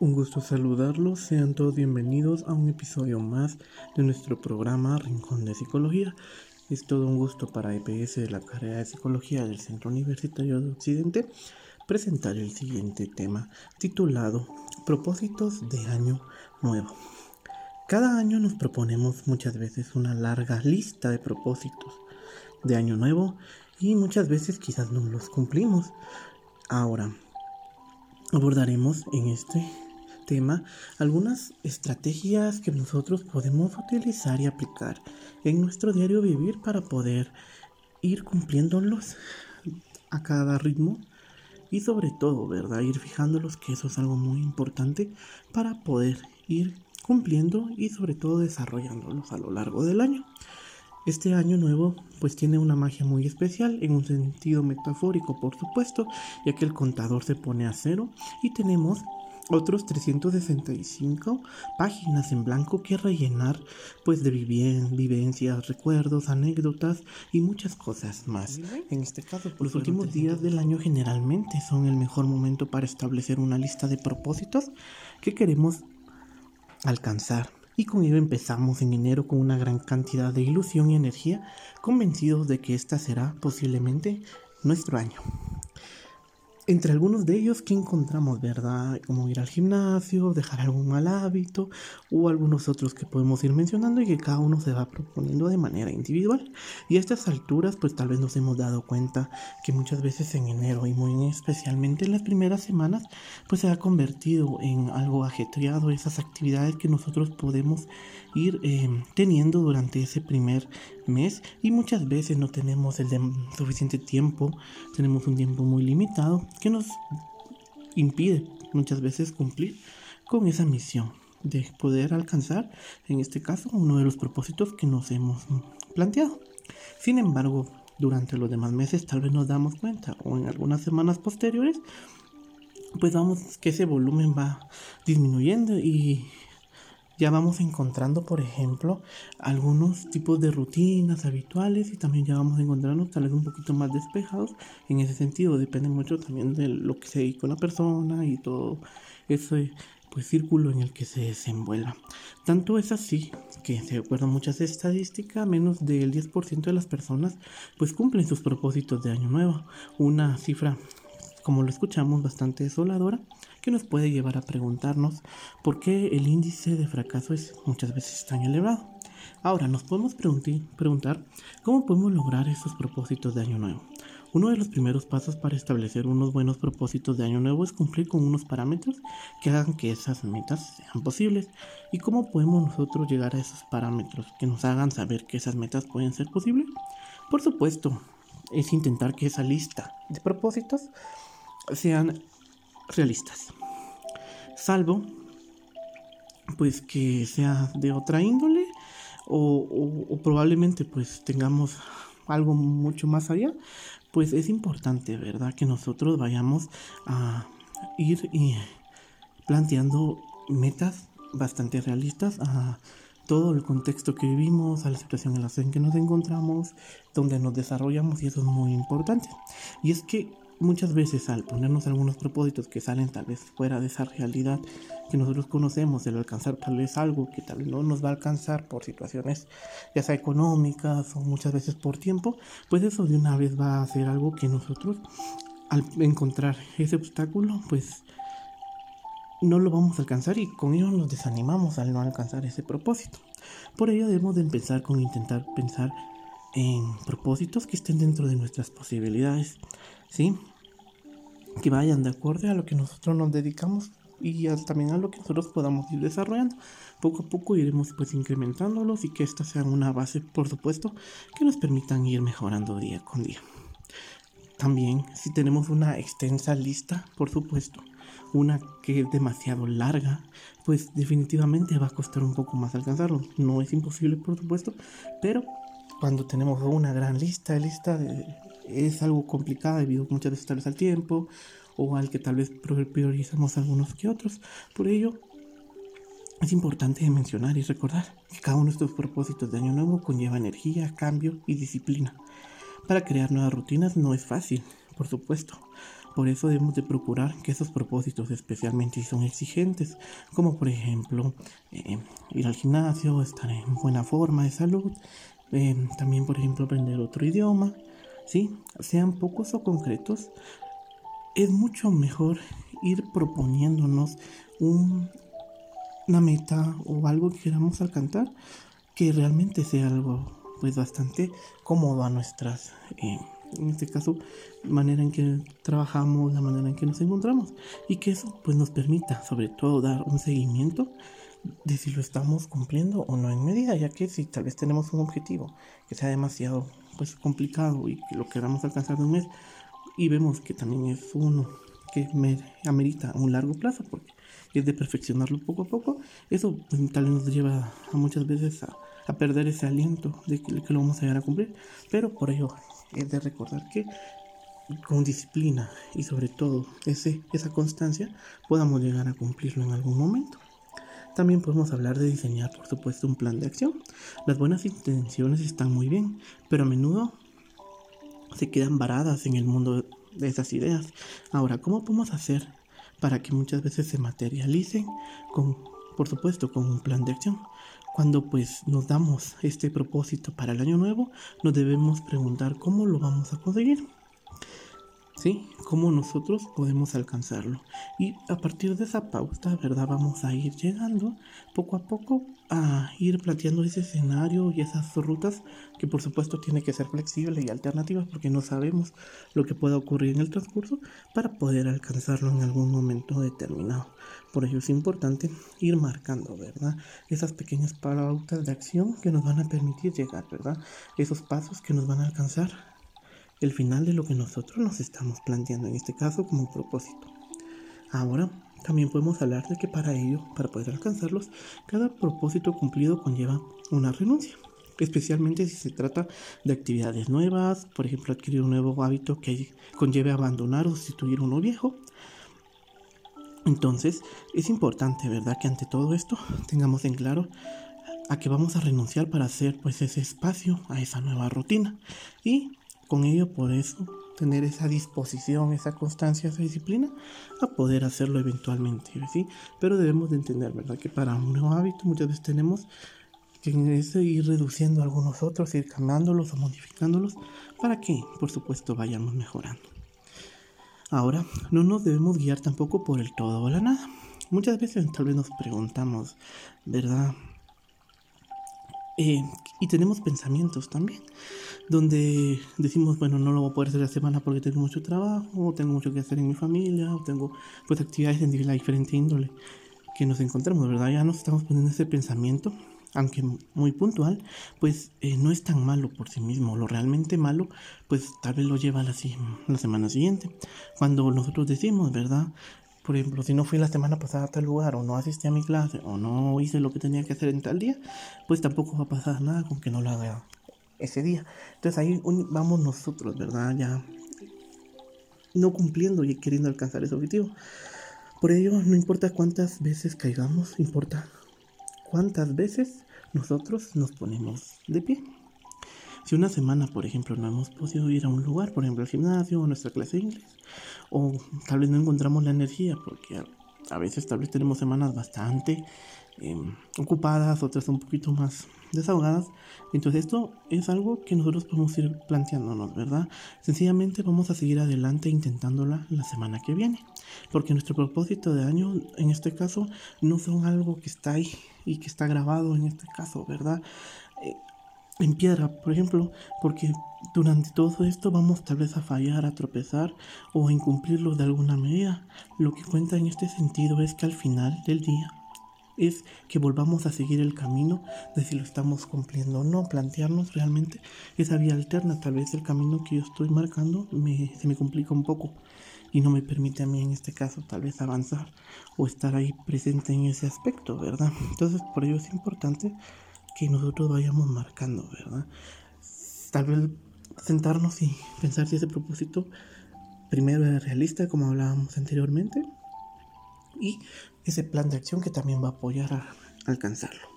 Un gusto saludarlos, sean todos bienvenidos a un episodio más de nuestro programa Rincón de Psicología. Es todo un gusto para EPS de la carrera de Psicología del Centro Universitario de Occidente presentar el siguiente tema titulado Propósitos de Año Nuevo. Cada año nos proponemos muchas veces una larga lista de propósitos de Año Nuevo y muchas veces quizás no los cumplimos. Ahora abordaremos en este tema algunas estrategias que nosotros podemos utilizar y aplicar en nuestro diario vivir para poder ir cumpliéndolos a cada ritmo y sobre todo, ¿verdad? Ir fijándolos que eso es algo muy importante para poder ir cumpliendo y sobre todo desarrollándolos a lo largo del año. Este año nuevo pues tiene una magia muy especial en un sentido metafórico por supuesto, ya que el contador se pone a cero y tenemos otros 365 páginas en blanco que rellenar pues de vivencias, recuerdos, anécdotas y muchas cosas más. En este caso, los últimos días del año generalmente son el mejor momento para establecer una lista de propósitos que queremos alcanzar. Y con ello empezamos en enero con una gran cantidad de ilusión y energía, convencidos de que esta será posiblemente nuestro año. Entre algunos de ellos que encontramos, ¿verdad? Como ir al gimnasio, dejar algún mal hábito o algunos otros que podemos ir mencionando y que cada uno se va proponiendo de manera individual. Y a estas alturas pues tal vez nos hemos dado cuenta que muchas veces en enero y muy especialmente en las primeras semanas pues se ha convertido en algo ajetreado esas actividades que nosotros podemos ir eh, teniendo durante ese primer mes y muchas veces no tenemos el suficiente tiempo, tenemos un tiempo muy limitado que nos impide muchas veces cumplir con esa misión de poder alcanzar, en este caso, uno de los propósitos que nos hemos planteado. Sin embargo, durante los demás meses tal vez nos damos cuenta o en algunas semanas posteriores, pues vamos que ese volumen va disminuyendo y ya vamos encontrando, por ejemplo, algunos tipos de rutinas habituales y también ya vamos encontrando tal vez un poquito más despejados. En ese sentido, depende mucho también de lo que se dedica la persona y todo ese pues círculo en el que se desenvuelva. Tanto es así que, de acuerdo muchas estadísticas, menos del 10% de las personas pues cumplen sus propósitos de año nuevo. Una cifra, como lo escuchamos, bastante desoladora que nos puede llevar a preguntarnos por qué el índice de fracaso es muchas veces tan elevado. Ahora, nos podemos preguntar cómo podemos lograr esos propósitos de año nuevo. Uno de los primeros pasos para establecer unos buenos propósitos de año nuevo es cumplir con unos parámetros que hagan que esas metas sean posibles. ¿Y cómo podemos nosotros llegar a esos parámetros que nos hagan saber que esas metas pueden ser posibles? Por supuesto, es intentar que esa lista de propósitos sean realistas. Salvo, pues que sea de otra índole o, probablemente pues tengamos algo mucho más allá, pues es importante, ¿verdad? Que nosotros vayamos a ir y planteando metas bastante realistas a todo el contexto que vivimos, a la situación en la que nos encontramos, donde nos desarrollamos y eso es muy importante. Y es que muchas veces al ponernos algunos propósitos que salen tal vez fuera de esa realidad que nosotros conocemos, el alcanzar tal vez algo que tal vez no nos va a alcanzar por situaciones ya sea económicas o muchas veces por tiempo, pues eso de una vez va a ser algo que nosotros al encontrar ese obstáculo pues no lo vamos a alcanzar y con ello nos desanimamos al no alcanzar ese propósito. Por ello debemos de empezar con intentar pensar en propósitos que estén dentro de nuestras posibilidades, ¿sí? Que vayan de acuerdo a lo que nosotros nos dedicamos y también a lo que nosotros podamos ir desarrollando. Poco a poco iremos pues incrementándolos y que esta sea una base, por supuesto, que nos permitan ir mejorando día con día. También, si tenemos una extensa lista, por supuesto, una que es demasiado larga, pues definitivamente va a costar un poco más alcanzarlo. No es imposible, por supuesto, pero cuando tenemos una gran lista, lista de es algo complicado debido muchas veces al tiempo o al que tal vez priorizamos algunos que otros. Por ello, es importante mencionar y recordar que cada uno de estos propósitos de año nuevo conlleva energía, cambio y disciplina. Para crear nuevas rutinas no es fácil, por supuesto. Por eso debemos de procurar que esos propósitos, especialmente si son exigentes, como por ejemplo eh, ir al gimnasio, estar en buena forma de salud, eh, también por ejemplo aprender otro idioma, ¿sí? sean pocos o concretos, es mucho mejor ir proponiéndonos una meta o algo que queramos alcanzar que realmente sea algo pues bastante cómodo a nuestras eh, en este caso manera en que trabajamos la manera en que nos encontramos y que eso pues nos permita sobre todo dar un seguimiento de si lo estamos cumpliendo o no en medida ya que si tal vez tenemos un objetivo que sea demasiado pues complicado y que lo queramos alcanzar en un mes. Y vemos que también es uno que me amerita un largo plazo porque es de perfeccionarlo poco a poco, eso pues, tal vez nos lleva a muchas veces a, a perder ese aliento de que, que, lo vamos a llegar a cumplir, pero por ello es de recordar que con disciplina y sobre todo ese, esa constancia podamos llegar a cumplirlo en algún momento. También podemos hablar de diseñar, por supuesto, un plan de acción. Las buenas intenciones están muy bien, pero a menudo se quedan varadas en el mundo de esas ideas. Ahora, ¿cómo podemos hacer para que muchas veces se materialicen con, por supuesto, con un plan de acción? Cuando pues nos damos este propósito para el año nuevo, nos debemos preguntar cómo lo vamos a conseguir. ¿Sí? Cómo nosotros podemos alcanzarlo. Y a partir de esa pauta, ¿verdad? Vamos a ir llegando poco a poco a ir planteando ese escenario y esas rutas que por supuesto tiene que ser flexible y alternativa porque no sabemos lo que pueda ocurrir en el transcurso para poder alcanzarlo en algún momento determinado. Por ello es importante ir marcando, ¿verdad? Esas pequeñas pautas de acción que nos van a permitir llegar, ¿verdad? Esos pasos que nos van a alcanzar el final de lo que nosotros nos estamos planteando, en este caso como propósito. Ahora, también podemos hablar de que para ello, para poder alcanzarlos, cada propósito cumplido conlleva una renuncia, especialmente si se trata de actividades nuevas, por ejemplo, adquirir un nuevo hábito que conlleve abandonar o sustituir uno viejo. Entonces, es importante, ¿verdad?, que ante todo esto tengamos en claro a que vamos a renunciar para hacer pues ese espacio a esa nueva rutina y con ello, por eso, tener esa disposición, esa constancia, esa disciplina a poder hacerlo eventualmente, ¿sí? Pero debemos de entender, ¿verdad? Que para un nuevo hábito muchas veces tenemos que ir reduciendo algunos otros, ir cambiándolos o modificándolos para que, por supuesto, vayamos mejorando. Ahora, no nos debemos guiar tampoco por el todo o la nada. Muchas veces tal vez nos preguntamos, ¿verdad? Eh, y tenemos pensamientos también donde decimos, bueno, no lo voy a poder hacer la semana porque tengo mucho trabajo, o tengo mucho que hacer en mi familia, o tengo pues actividades de la diferente índole que nos encontramos, ¿verdad? Ya nos estamos poniendo ese pensamiento, aunque muy puntual, pues eh, no es tan malo por sí mismo. Lo realmente malo, pues tal vez lo lleva a la, la semana siguiente. Cuando nosotros decimos, ¿verdad? Por ejemplo, si no fui la semana pasada a tal lugar, o no asistí a mi clase, o no hice lo que tenía que hacer en tal día, pues tampoco va a pasar nada con que no lo haga ese día. Entonces ahí vamos nosotros, ¿verdad? Ya no cumpliendo y queriendo alcanzar ese objetivo. Por ello, no importa cuántas veces caigamos, importa cuántas veces nosotros nos ponemos de pie. Si una semana, por ejemplo, no hemos podido ir a un lugar, por ejemplo, al gimnasio o nuestra clase de inglés, o tal vez no encontramos la energía, porque a veces tal vez tenemos semanas bastante em, ocupadas, otras un poquito más desahogadas. Entonces esto es algo que nosotros podemos ir planteándonos, ¿verdad? Sencillamente vamos a seguir adelante intentándola la semana que viene. Porque nuestro propósito de año, en este caso, no son algo que está ahí y que está grabado en este caso, ¿verdad? En piedra, por ejemplo, porque durante todo esto vamos tal vez a fallar, a tropezar o a incumplirlo de alguna medida. Lo que cuenta en este sentido es que al final del día es que volvamos a seguir el camino de si lo estamos cumpliendo o no, plantearnos realmente esa vía alterna. Tal vez el camino que yo estoy marcando se me complica un poco y no me permite a mí en este caso tal vez avanzar o estar ahí presente en ese aspecto, ¿verdad? Entonces por ello es importante nosotros vayamos marcando, ¿verdad? Tal vez sentarnos y pensar si ese propósito primero es realista, como hablábamos anteriormente, y ese plan de acción que también va a apoyar alcanzarlo.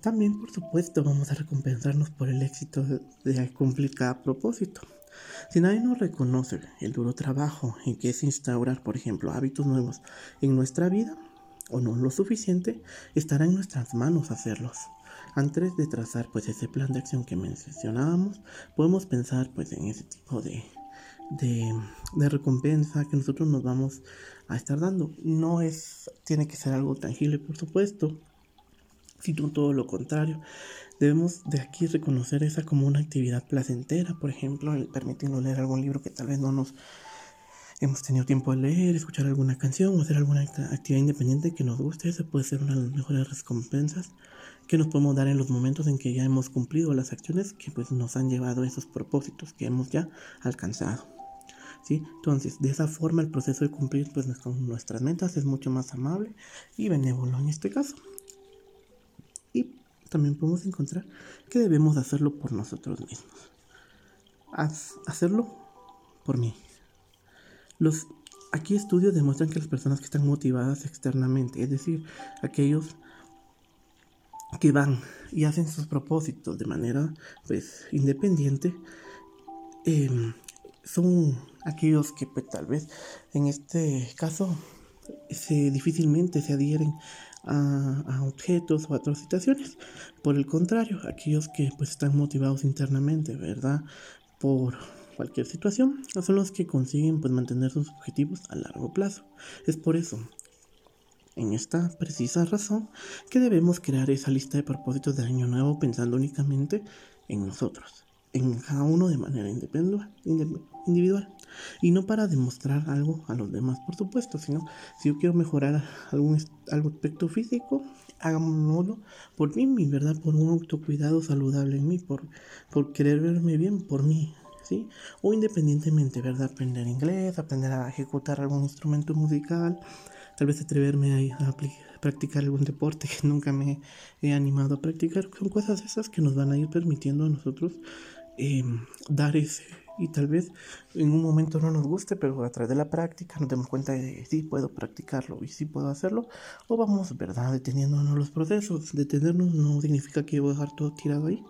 También, por supuesto, vamos a recompensarnos por el éxito de cumplir cada propósito. Si nadie nos reconoce el duro trabajo en que es instaurar, por ejemplo, hábitos nuevos en nuestra vida, o no lo suficiente, estará en nuestras manos hacerlos. Antes de trazar pues ese plan de acción que mencionábamos, podemos pensar pues en ese tipo de, de, recompensa que nosotros nos vamos a estar dando. No es, tiene que ser algo tangible, por supuesto, sino todo lo contrario. Debemos de aquí reconocer esa como una actividad placentera, por ejemplo, el permitirnos leer algún libro que tal vez no nos hemos tenido tiempo de leer, escuchar alguna canción o hacer alguna actividad independiente que nos guste. Esa puede ser una de las mejores recompensas que nos podemos dar en los momentos en que ya hemos cumplido las acciones que pues nos han llevado a esos propósitos que hemos ya alcanzado. ¿Sí? Entonces, de esa forma el proceso de cumplir pues, nuestras metas es mucho más amable y benévolo en este caso también podemos encontrar que debemos hacerlo por nosotros mismos. hacerlo por mí. Los aquí estudios demuestran que las personas que están motivadas externamente, es decir, aquellos que van y hacen sus propósitos de manera pues independiente, em, son aquellos que pues, tal vez en este caso se, difícilmente se adhieren a, objetos o a otras situaciones. Por el contrario, aquellos que pues están motivados internamente, ¿verdad? Por cualquier situación, son los que consiguen pues mantener sus objetivos a largo plazo. Es por eso, en esta precisa razón, que debemos crear esa lista de propósitos de año nuevo pensando únicamente en nosotros, en cada uno de manera individual. Y no para demostrar algo a los demás, por supuesto, sino si yo quiero mejorar algún, algún aspecto físico, hagámoslo por mí, ¿verdad? Por un autocuidado saludable en mí, por, por querer verme bien por mí, ¿sí? O independientemente, ¿verdad? Aprender inglés, aprender a ejecutar algún instrumento musical, tal vez atreverme a, practicar algún deporte que nunca me he animado a practicar. Son cosas esas que nos van a ir permitiendo a nosotros eh, dar ese y tal vez en un momento no nos guste, pero a través de la práctica nos demos cuenta de sí puedo practicarlo y sí puedo hacerlo, o vamos, ¿verdad?, deteniéndonos los procesos. Detenernos no significa que voy a dejar todo tirado ahí,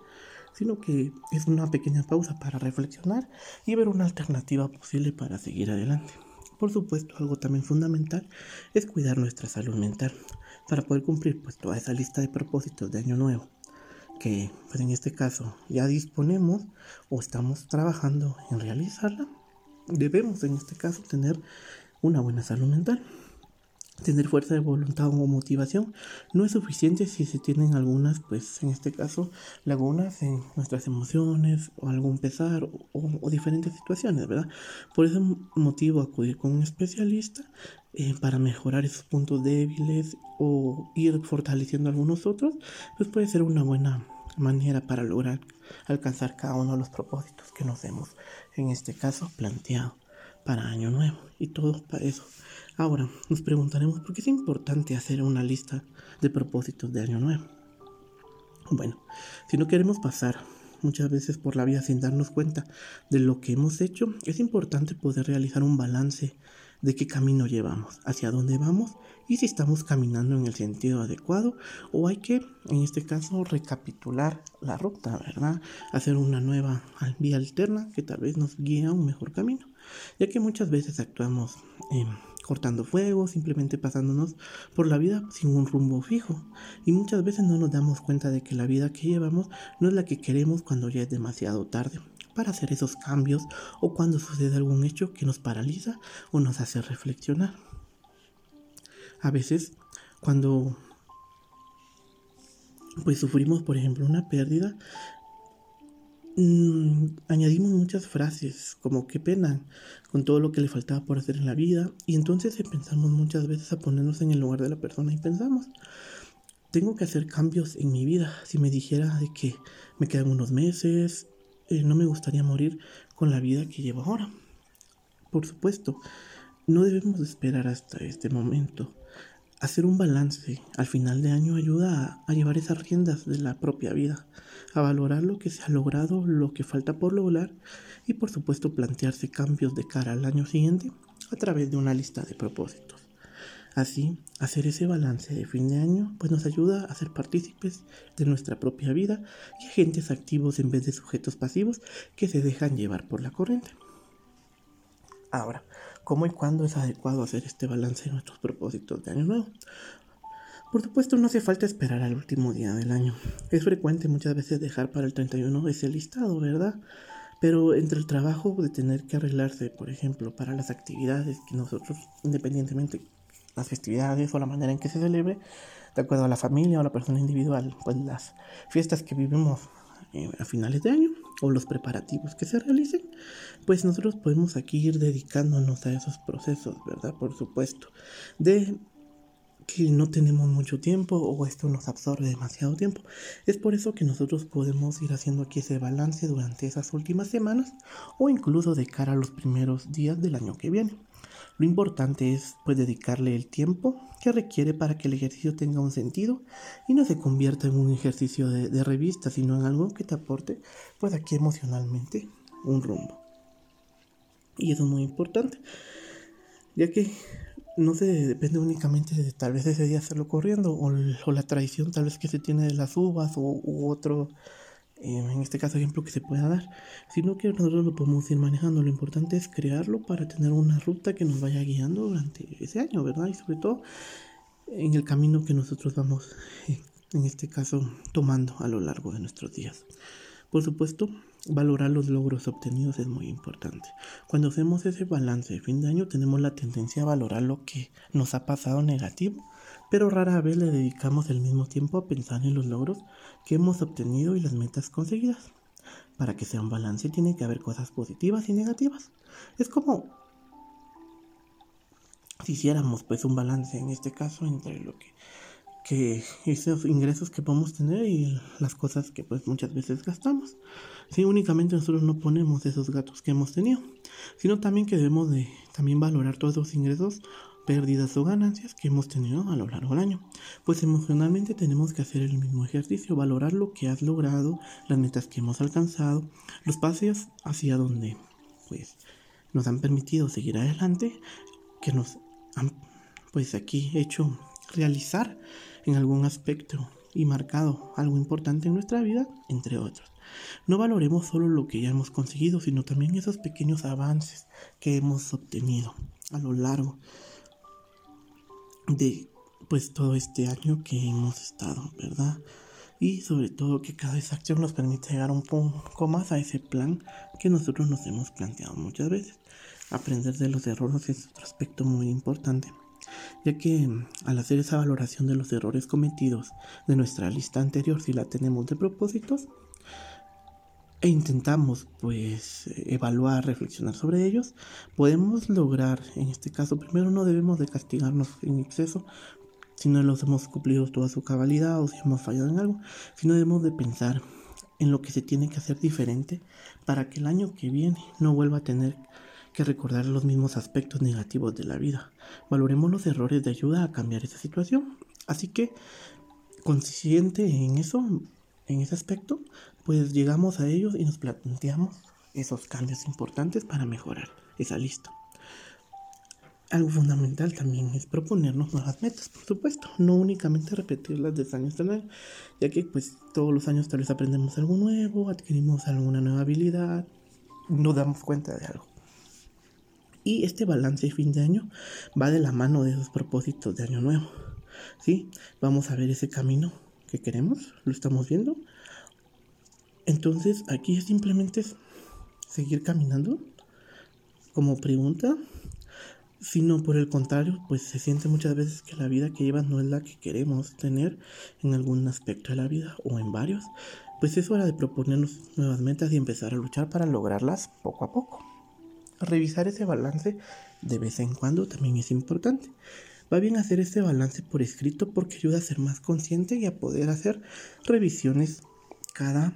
sino que es una pequeña pausa para reflexionar y ver una alternativa posible para seguir adelante. Por supuesto, algo también fundamental es cuidar nuestra salud mental para poder cumplir pues toda esa lista de propósitos de año nuevo que pues en este caso ya disponemos o estamos trabajando en realizarla, debemos en este caso tener una buena salud mental. Tener fuerza de voluntad o motivación no es suficiente si se tienen algunas, pues en este caso, lagunas en nuestras emociones o algún pesar o, diferentes situaciones, ¿verdad? Por ese motivo acudir con un especialista eh, para mejorar esos puntos débiles o ir fortaleciendo algunos otros, pues puede ser una buena manera para lograr alcanzar cada uno de los propósitos que nos hemos, en este caso, planteado para Año Nuevo y todo para eso. Ahora nos preguntaremos por qué es importante hacer una lista de propósitos de Año Nuevo. Bueno, si no queremos pasar muchas veces por la vida sin darnos cuenta de lo que hemos hecho, es importante poder realizar un balance de qué camino llevamos, hacia dónde vamos y si estamos caminando en el sentido adecuado o hay que, en este caso, recapitular la ruta, ¿verdad? Hacer una nueva vía alterna que tal vez nos guíe a un mejor camino, ya que muchas veces actuamos cortando fuego, simplemente pasándonos por la vida sin un rumbo fijo. Y muchas veces no nos damos cuenta de que la vida que llevamos no es la que queremos cuando ya es demasiado tarde para hacer esos cambios o cuando sucede algún hecho que nos paraliza o nos hace reflexionar. A veces, cuando pues sufrimos, por ejemplo, una pérdida, mmm, añadimos muchas frases como qué pena con todo lo que le faltaba por hacer en la vida y entonces pensamos muchas veces a ponernos en el lugar de la persona y pensamos, tengo que hacer cambios en mi vida. Si me dijera de que me quedan unos meses, eh, no me gustaría morir con la vida que llevo ahora. Por supuesto, no debemos esperar hasta este momento. Hacer un balance al final de año ayuda a, llevar esas riendas de la propia vida, a valorar lo que se ha logrado, lo que falta por lograr y por supuesto plantearse cambios de cara al año siguiente a través de una lista de propósitos. Así, hacer ese balance de fin de año pues nos ayuda a ser partícipes de nuestra propia vida y agentes activos en vez de sujetos pasivos que se dejan llevar por la corriente. Ahora, ¿cómo y cuándo es adecuado hacer este balance de nuestros propósitos de año nuevo? Por supuesto, no hace falta esperar al último día del año. Es frecuente muchas veces dejar para el 31 ese listado, ¿verdad? Pero entre el trabajo de tener que arreglarse, por ejemplo, para las actividades que nosotros, independientemente las festividades o la manera en que se celebre, de acuerdo a la familia o la persona individual, pues las fiestas que vivimos eh, a finales de año o los preparativos que se realicen, pues nosotros podemos aquí ir dedicándonos a esos procesos, ¿verdad? Por supuesto, de que no tenemos mucho tiempo o esto nos absorbe demasiado tiempo. Es por eso que nosotros podemos ir haciendo aquí ese balance durante esas últimas semanas o incluso de cara a los primeros días del año que viene. Lo importante es pues dedicarle el tiempo que requiere para que el ejercicio tenga un sentido y no se convierta en un ejercicio de, revista, sino en algo que te aporte pues aquí emocionalmente un rumbo. Y eso es muy importante, ya que no se depende únicamente de tal vez ese día hacerlo corriendo o, la tradición tal vez que se tiene de las uvas o u otro, eh, en este caso ejemplo que se pueda dar, sino que nosotros lo podemos ir manejando. Lo importante es crearlo para tener una ruta que nos vaya guiando durante ese año, ¿verdad? Y sobre todo en el camino que nosotros vamos, en este caso, tomando a lo largo de nuestros días. Por supuesto, valorar los logros obtenidos es muy importante. Cuando hacemos ese balance de fin de año tenemos la tendencia a valorar lo que nos ha pasado negativo, pero rara vez le dedicamos el mismo tiempo a pensar en los logros que hemos obtenido y las metas conseguidas. Para que sea un balance tiene que haber cosas positivas y negativas. Es como si hiciéramos pues un balance en este caso entre lo que que esos ingresos que podemos tener y las cosas que pues muchas veces gastamos. Si únicamente nosotros no ponemos esos gastos que hemos tenido, sino también que debemos de también valorar todos los ingresos, pérdidas o ganancias que hemos tenido a lo largo del año. Pues emocionalmente tenemos que hacer el mismo ejercicio, valorar lo que has logrado, las metas que hemos alcanzado, los pasos hacia donde pues nos han permitido seguir adelante, que nos han pues aquí hecho realizar en algún aspecto y marcado algo importante en nuestra vida, entre otros. No valoremos solo lo que ya hemos conseguido, sino también esos pequeños avances que hemos obtenido a lo largo de pues todo este año que hemos estado, ¿verdad? Y sobre todo que cada acción nos permite llegar un poco más a ese plan que nosotros nos hemos planteado muchas veces. Aprender de los errores es otro aspecto muy importante ya que al hacer esa valoración de los errores cometidos de nuestra lista anterior, si la tenemos de propósitos, e intentamos pues evaluar, reflexionar sobre ellos, podemos lograr, en este caso primero no debemos de castigarnos en exceso si no los hemos cumplido toda su cabalidad o si hemos fallado en algo, sino debemos de pensar en lo que se tiene que hacer diferente para que el año que viene no vuelva a tener que recordar los mismos aspectos negativos de la vida. Valoremos los errores de ayuda a cambiar esa situación. Así que, consciente en eso, en ese aspecto, pues llegamos a ellos y nos planteamos esos cambios importantes para mejorar esa lista. Algo fundamental también es proponernos nuevas metas, por supuesto, no únicamente repetirlas de año tras año, ya que pues todos los años tal vez aprendemos algo nuevo, adquirimos alguna nueva habilidad, nos damos cuenta de algo. Y este balance de fin de año va de la mano de esos propósitos de año nuevo. ¿Sí? Vamos a ver ese camino que queremos, lo estamos viendo. Entonces aquí simplemente es seguir caminando como pregunta, sino por el contrario, pues se siente muchas veces que la vida que llevas no es la que queremos tener en algún aspecto de la vida o en varios. Pues es hora de proponernos nuevas metas y empezar a luchar para lograrlas poco a poco. Revisar ese balance de vez en cuando también es importante. Va bien hacer este balance por escrito porque ayuda a ser más consciente y a poder hacer revisiones cada,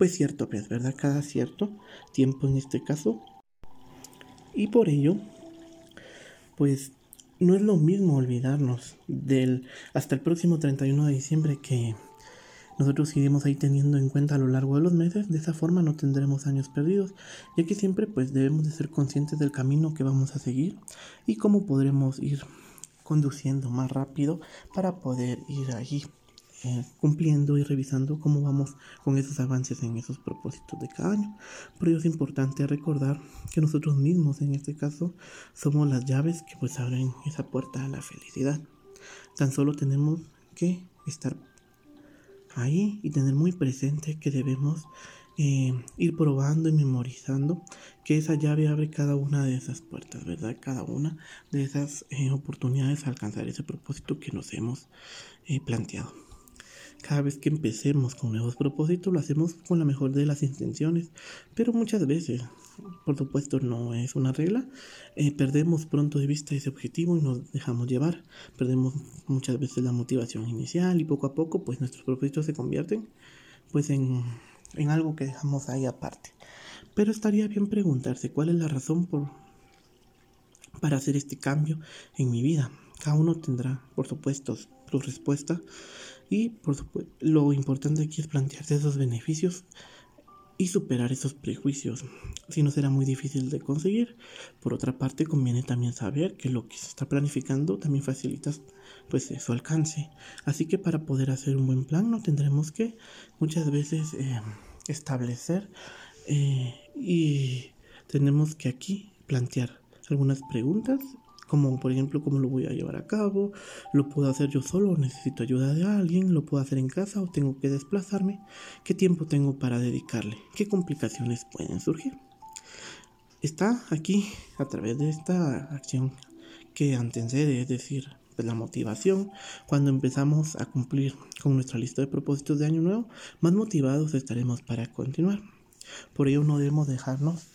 pues cierto mes, ¿verdad? Cada cierto tiempo en este caso. Y por ello, pues no es lo mismo olvidarnos del hasta el próximo 31 de diciembre que nosotros iremos ahí teniendo en cuenta a lo largo de los meses, de esa forma no tendremos años perdidos, ya que siempre pues debemos de ser conscientes del camino que vamos a seguir y cómo podremos ir conduciendo más rápido para poder ir allí eh, cumpliendo y revisando cómo vamos con esos avances en esos propósitos de cada año. Por ello es importante recordar que nosotros mismos en este caso somos las llaves que pues abren esa puerta a la felicidad. Tan solo tenemos que estar ahí y tener muy presente que debemos eh, ir probando y memorizando que esa llave abre cada una de esas puertas, ¿verdad? Cada una de esas eh, oportunidades a alcanzar ese propósito que nos hemos planteado. Cada vez que empecemos con nuevos propósitos lo hacemos con la mejor de las intenciones, pero muchas veces, por supuesto no es una regla, eh, perdemos pronto de vista ese objetivo y nos dejamos llevar, perdemos muchas veces la motivación inicial y poco a poco pues nuestros propósitos se convierten pues en, en algo que dejamos ahí aparte. Pero estaría bien preguntarse cuál es la razón por, para hacer este cambio en mi vida. Cada uno tendrá, por supuesto, su respuesta y por supuesto, lo importante aquí es plantearse esos beneficios y superar esos prejuicios. Si no será muy difícil de conseguir. Por otra parte, conviene también saber que lo que se está planificando también facilita pues su alcance. Así que para poder hacer un buen plan no tendremos que muchas veces eh, establecer eh, y tenemos que aquí plantear algunas preguntas como por ejemplo cómo lo voy a llevar a cabo, lo puedo hacer yo solo, necesito ayuda de alguien, lo puedo hacer en casa o tengo que desplazarme, qué tiempo tengo para dedicarle, qué complicaciones pueden surgir. Está aquí a través de esta acción que antecede, es decir, pues, la motivación, cuando empezamos a cumplir con nuestra lista de propósitos de año nuevo, más motivados estaremos para continuar. Por ello no debemos dejarnos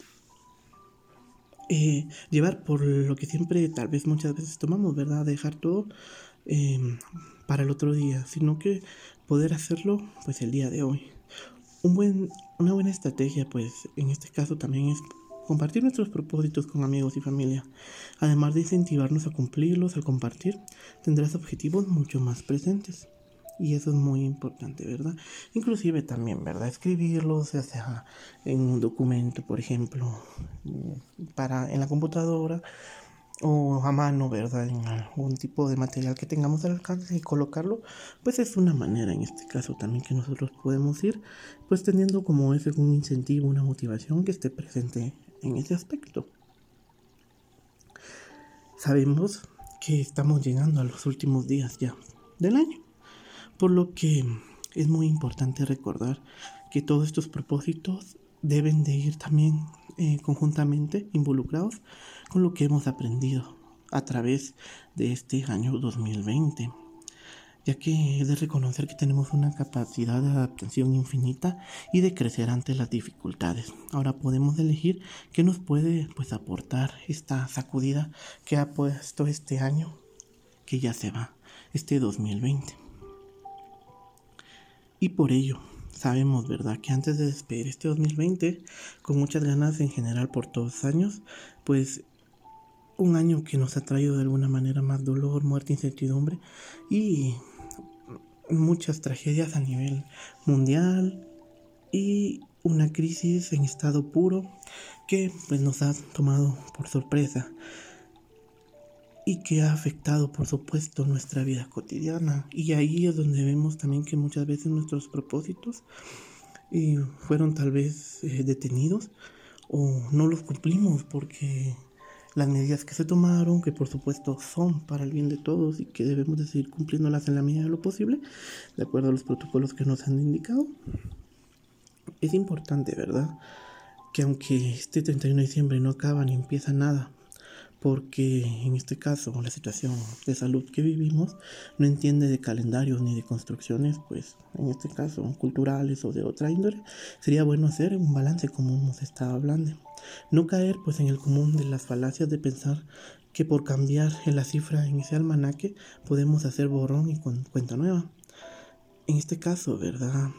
eh, llevar por lo que siempre, tal vez muchas veces tomamos, ¿verdad? Dejar todo em, para el otro día, sino que poder hacerlo pues el día de hoy. Un buen, una buena estrategia pues en este caso también es compartir nuestros propósitos con amigos y familia. Además de incentivarnos a cumplirlos, al compartir, tendrás objetivos mucho más presentes. Y eso es muy importante, ¿verdad? Inclusive también, ¿verdad? Escribirlos, ya sea en un documento, por ejemplo, para en la computadora o a mano, ¿verdad? En algún tipo de material que tengamos al alcance y colocarlo, pues es una manera en este caso también que nosotros podemos ir, pues teniendo como ese un incentivo, una motivación que esté presente en ese aspecto. Sabemos que estamos llegando a los últimos días ya del año. Por lo que es muy importante recordar que todos estos propósitos deben de ir también eh, conjuntamente involucrados con lo que hemos aprendido a través de este año 2020 ya que es de reconocer que tenemos una capacidad de adaptación infinita y de crecer ante las dificultades. Ahora podemos elegir qué nos puede pues aportar esta sacudida que ha puesto este año que ya se va, este 2020. Y por ello, sabemos, ¿verdad?, que antes de despedir este 2020, con muchas ganas en general por todos los años, pues un año que nos ha traído de alguna manera más dolor, muerte, incertidumbre y muchas tragedias a nivel mundial y una crisis en estado puro que pues nos ha tomado por sorpresa y que ha afectado por supuesto nuestra vida cotidiana y ahí es donde vemos también que muchas veces nuestros propósitos eh, fueron tal vez eh, detenidos o no los cumplimos porque las medidas que se tomaron, que por supuesto son para el bien de todos y que debemos de seguir cumpliéndolas en la medida de lo posible, de acuerdo a los protocolos que nos han indicado. Es importante, ¿verdad? Que aunque este 31 de diciembre no acaba ni empieza nada, porque en este caso la situación de salud que vivimos no entiende de calendarios ni de construcciones, pues en este caso culturales o de otra índole, sería bueno hacer un balance como hemos estado hablando. No caer pues en el común de las falacias de pensar que por cambiar la cifra en ese almanaque podemos hacer borrón y con cuenta nueva. En este caso, ¿verdad?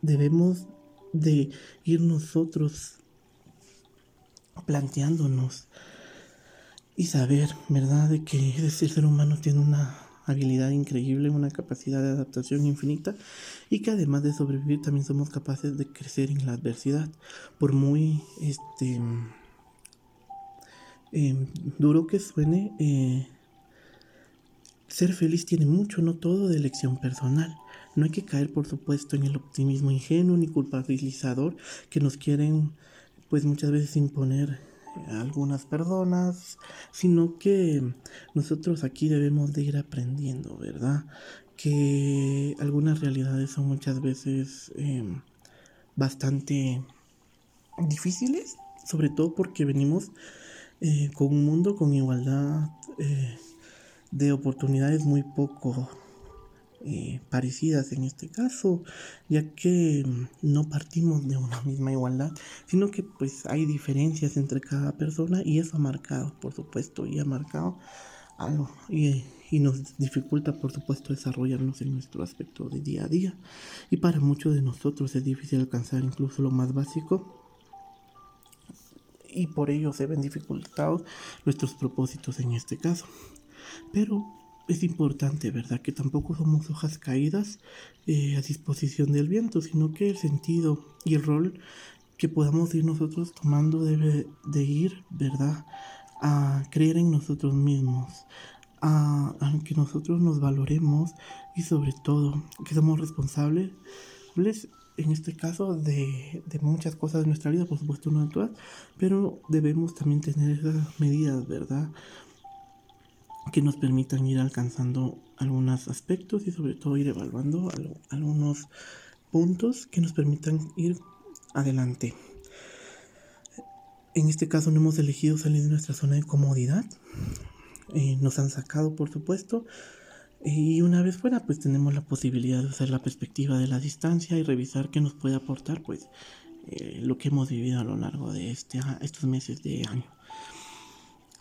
Debemos de ir nosotros planteándonos y saber, ¿verdad?, de que el ser humano tiene una habilidad increíble, una capacidad de adaptación infinita y que además de sobrevivir también somos capaces de crecer en la adversidad. Por muy este em, duro que suene, eh, ser feliz tiene mucho, no todo, de elección personal. No hay que caer, por supuesto, en el optimismo ingenuo ni culpabilizador que nos quieren, pues muchas veces imponer algunas personas, sino que nosotros aquí debemos de ir aprendiendo, ¿verdad? Que algunas realidades son muchas veces em, bastante difíciles, sobre todo porque venimos eh, con un mundo con igualdad eh, de oportunidades muy poco eh, parecidas en este caso, ya que mm, no partimos de una misma igualdad, sino que pues hay diferencias entre cada persona y eso ha marcado, por supuesto, y ha marcado algo y, nos dificulta, por supuesto, desarrollarnos en nuestro aspecto de día a día. Y para muchos de nosotros es difícil alcanzar incluso lo más básico y por ello se ven dificultados nuestros propósitos en este caso. Pero es importante, ¿verdad? Que tampoco somos hojas caídas eh, a disposición del viento, sino que el sentido y el rol que podamos ir nosotros tomando debe de ir, ¿verdad? A creer en nosotros mismos, a, a que nosotros nos valoremos y sobre todo que somos responsables en este caso de, muchas cosas de nuestra vida, por supuesto no todas, pero debemos también tener esas medidas, ¿verdad? Que nos permitan ir alcanzando algunos aspectos y sobre todo ir evaluando algunos puntos que nos permitan ir adelante. En este caso no hemos elegido salir de nuestra zona de comodidad. Eh, nos han sacado, por supuesto, y una vez fuera, pues tenemos la posibilidad de hacer la perspectiva de la distancia y revisar qué nos puede aportar, pues, eh, lo que hemos vivido a lo largo de este, estos meses de año.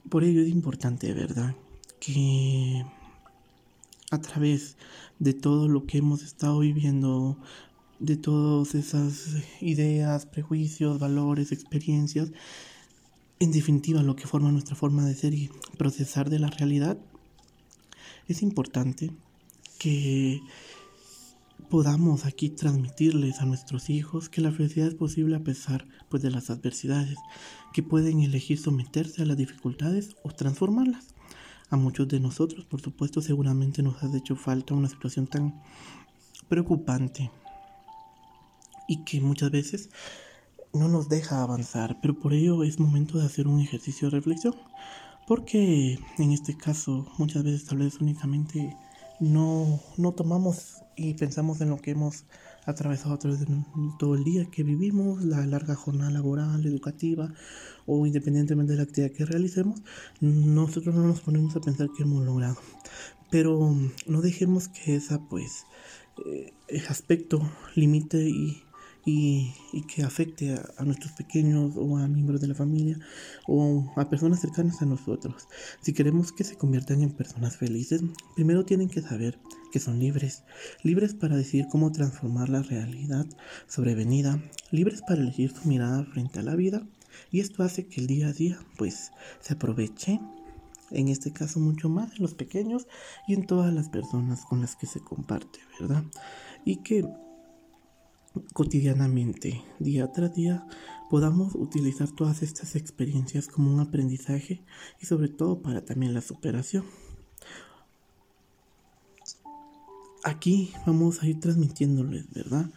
Por ello es importante, ¿verdad? Que a través de todo lo que hemos estado viviendo, de todas esas ideas, prejuicios, valores, experiencias, en definitiva lo que forma nuestra forma de ser y procesar de la realidad, es importante que podamos aquí transmitirles a nuestros hijos que la felicidad es posible a pesar pues, de las adversidades, que pueden elegir someterse a las dificultades o transformarlas. A muchos de nosotros, por supuesto, seguramente nos ha hecho falta una situación tan preocupante y que muchas veces no nos deja avanzar, pero por ello es momento de hacer un ejercicio de reflexión. Porque en este caso muchas veces tal vez únicamente no, no tomamos y pensamos en lo que hemos atravesado a través de todo el día que vivimos, la larga jornada laboral, educativa o independientemente de la actividad que realicemos, nosotros no nos ponemos a pensar que hemos logrado. Pero no dejemos que esa pues eh, aspecto limite y y, que afecte a, nuestros pequeños o a miembros de la familia o a personas cercanas a nosotros. Si queremos que se conviertan en personas felices, primero tienen que saber que son libres, libres para decidir cómo transformar la realidad sobrevenida, libres para elegir su mirada frente a la vida y esto hace que el día a día pues se aproveche en este caso mucho más en los pequeños y en todas las personas con las que se comparte, ¿verdad? Y que cotidianamente, día tras día, podamos utilizar todas estas experiencias como un aprendizaje y sobre todo para también la superación. Aquí vamos a ir transmitiéndoles, ¿verdad?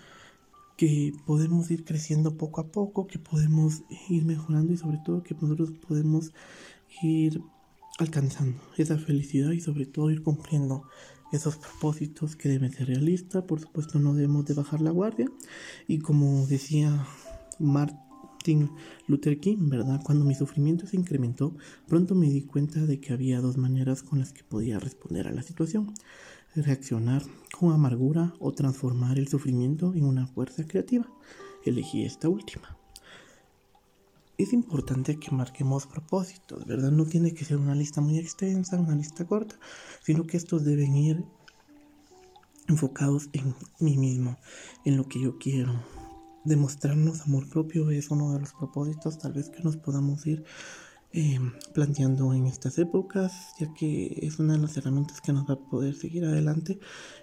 Que podemos ir creciendo poco a poco, que podemos ir mejorando y sobre todo que nosotros podemos ir alcanzando esa felicidad y sobre todo ir cumpliendo esos propósitos que deben ser realistas. Por supuesto, no debemos de bajar la guardia. Y como decía Martin Luther King, ¿verdad? Cuando mi sufrimiento se incrementó, pronto me di cuenta de que había dos maneras con las que podía responder a la situación. Reaccionar con amargura o transformar el sufrimiento en una fuerza creativa. Elegí esta última es importante que marquemos propósitos, ¿verdad? No tiene que ser una lista muy extensa, una lista corta, sino que estos deben ir enfocados en mí mismo, en lo que yo quiero. Demostrarnos amor propio es uno de los propósitos tal vez que nos podamos ir em, planteando en estas épocas, ya que es una de las herramientas que nos va a poder seguir adelante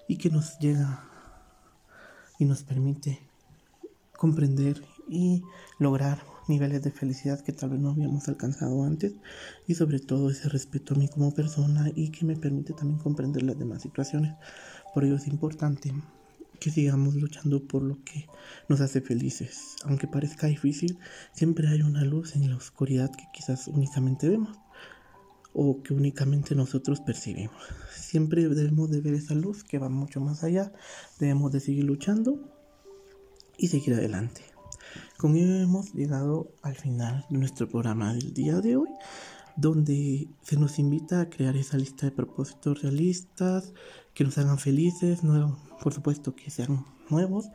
y que nos llega y nos permite comprender y lograr niveles de felicidad que tal vez no habíamos alcanzado antes y sobre todo ese respeto a mí como persona y que me permite también comprender las demás situaciones. Por ello es importante que sigamos luchando por lo que nos hace felices. Aunque parezca difícil, siempre hay una luz en la oscuridad que quizás únicamente vemos o que únicamente nosotros percibimos. Siempre debemos de ver esa luz que va mucho más allá. Debemos de seguir luchando y seguir adelante. Con ello hemos llegado al final de nuestro programa del día de hoy, donde se nos invita a crear esa lista de propósitos realistas que nos hagan felices, por supuesto que sean nuevos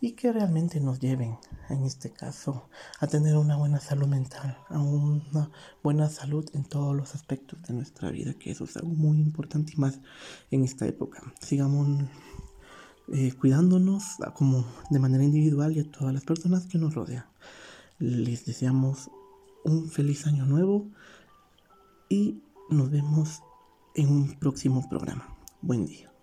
y que realmente nos lleven, en este caso, a tener una buena salud mental, a una buena salud en todos los aspectos de nuestra vida, que eso es algo muy importante y más en esta época. Sigamos eh, cuidándonos como de manera individual y a todas las personas que nos rodean. Les deseamos un feliz año nuevo y nos vemos en un próximo programa. Buen día.